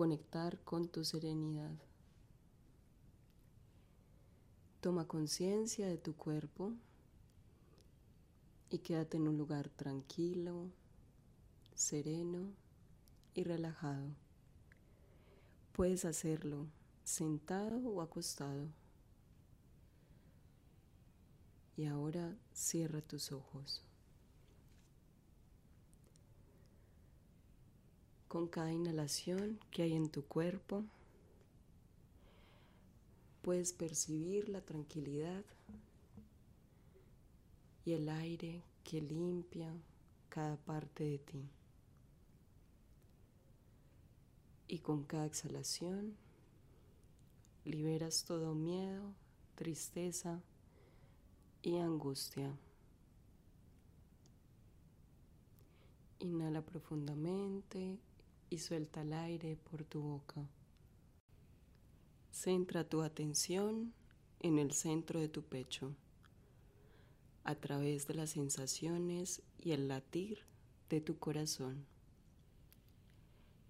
conectar con tu serenidad. Toma conciencia de tu cuerpo y quédate en un lugar tranquilo, sereno y relajado. Puedes hacerlo sentado o acostado. Y ahora cierra tus ojos. Con cada inhalación que hay en tu cuerpo, puedes percibir la tranquilidad y el aire que limpia cada parte de ti. Y con cada exhalación liberas todo miedo, tristeza y angustia. Inhala profundamente y suelta el aire por tu boca. Centra tu atención en el centro de tu pecho, a través de las sensaciones y el latir de tu corazón.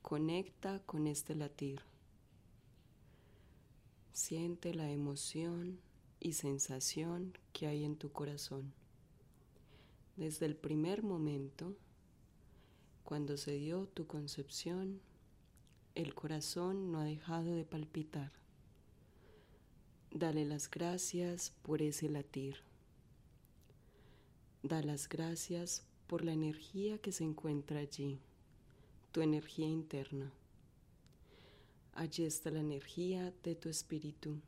Conecta con este latir. Siente la emoción y sensación que hay en tu corazón. Desde el primer momento, cuando se dio tu concepción, el corazón no ha dejado de palpitar. Dale las gracias por ese latir. Da las gracias por la energía que se encuentra allí, tu energía interna. Allí está la energía de tu espíritu,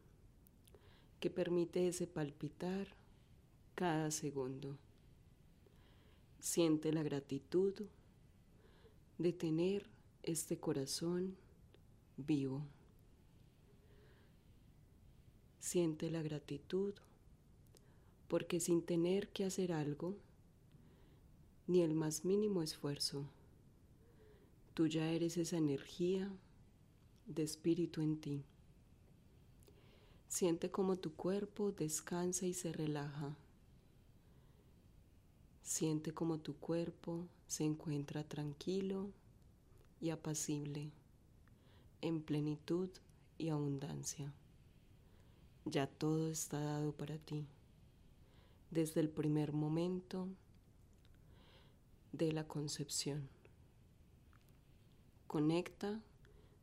que permite ese palpitar cada segundo. Siente la gratitud de tener este corazón vivo. Siente la gratitud porque sin tener que hacer algo, ni el más mínimo esfuerzo, tú ya eres esa energía de espíritu en ti. Siente como tu cuerpo descansa y se relaja. Siente como tu cuerpo se encuentra tranquilo y apacible, en plenitud y abundancia. Ya todo está dado para ti, desde el primer momento de la concepción. Conecta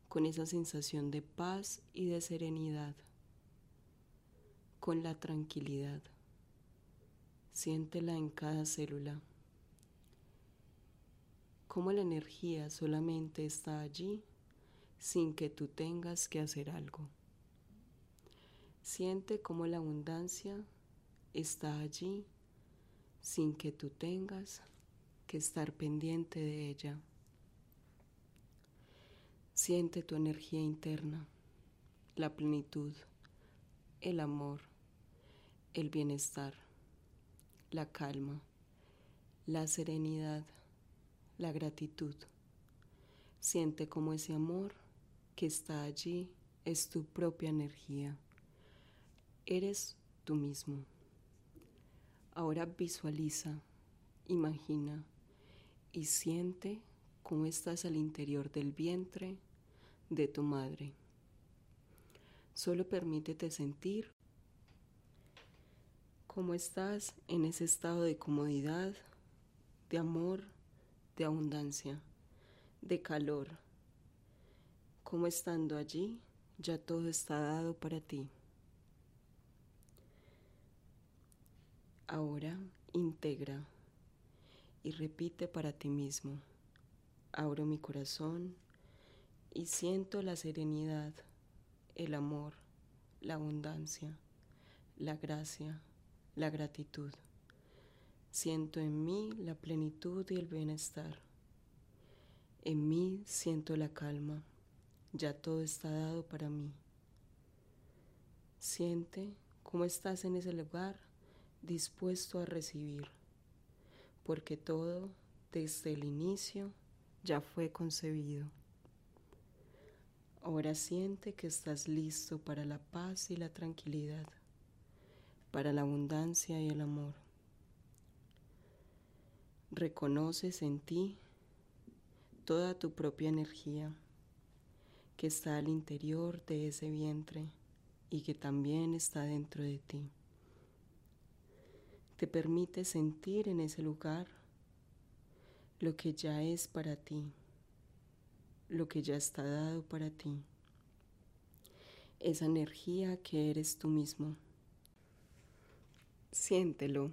con esa sensación de paz y de serenidad, con la tranquilidad. Siéntela en cada célula cómo la energía solamente está allí sin que tú tengas que hacer algo. Siente cómo la abundancia está allí sin que tú tengas que estar pendiente de ella. Siente tu energía interna, la plenitud, el amor, el bienestar, la calma, la serenidad la gratitud. Siente como ese amor que está allí es tu propia energía. Eres tú mismo. Ahora visualiza, imagina y siente cómo estás al interior del vientre de tu madre. Solo permítete sentir cómo estás en ese estado de comodidad, de amor, de abundancia, de calor, como estando allí ya todo está dado para ti. Ahora integra y repite para ti mismo. Abro mi corazón y siento la serenidad, el amor, la abundancia, la gracia, la gratitud. Siento en mí la plenitud y el bienestar. En mí siento la calma. Ya todo está dado para mí. Siente cómo estás en ese lugar dispuesto a recibir, porque todo desde el inicio ya fue concebido. Ahora siente que estás listo para la paz y la tranquilidad, para la abundancia y el amor. Reconoces en ti toda tu propia energía que está al interior de ese vientre y que también está dentro de ti. Te permite sentir en ese lugar lo que ya es para ti, lo que ya está dado para ti, esa energía que eres tú mismo. Siéntelo,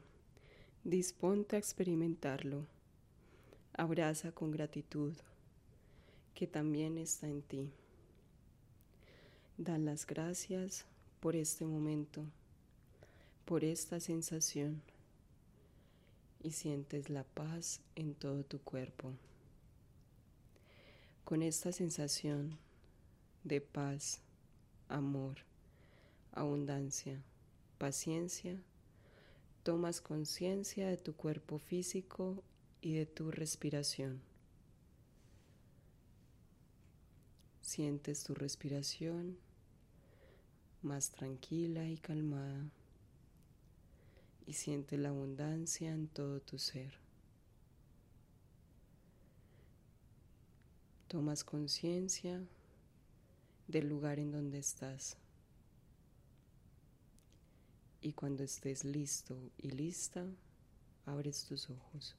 disponte a experimentarlo, abraza con gratitud que también está en ti. Da las gracias por este momento, por esta sensación y sientes la paz en todo tu cuerpo. Con esta sensación de paz, amor, abundancia, paciencia, tomas conciencia de tu cuerpo físico y de tu respiración. Sientes tu respiración más tranquila y calmada y sientes la abundancia en todo tu ser. Tomas conciencia del lugar en donde estás y cuando estés listo y lista, abres tus ojos.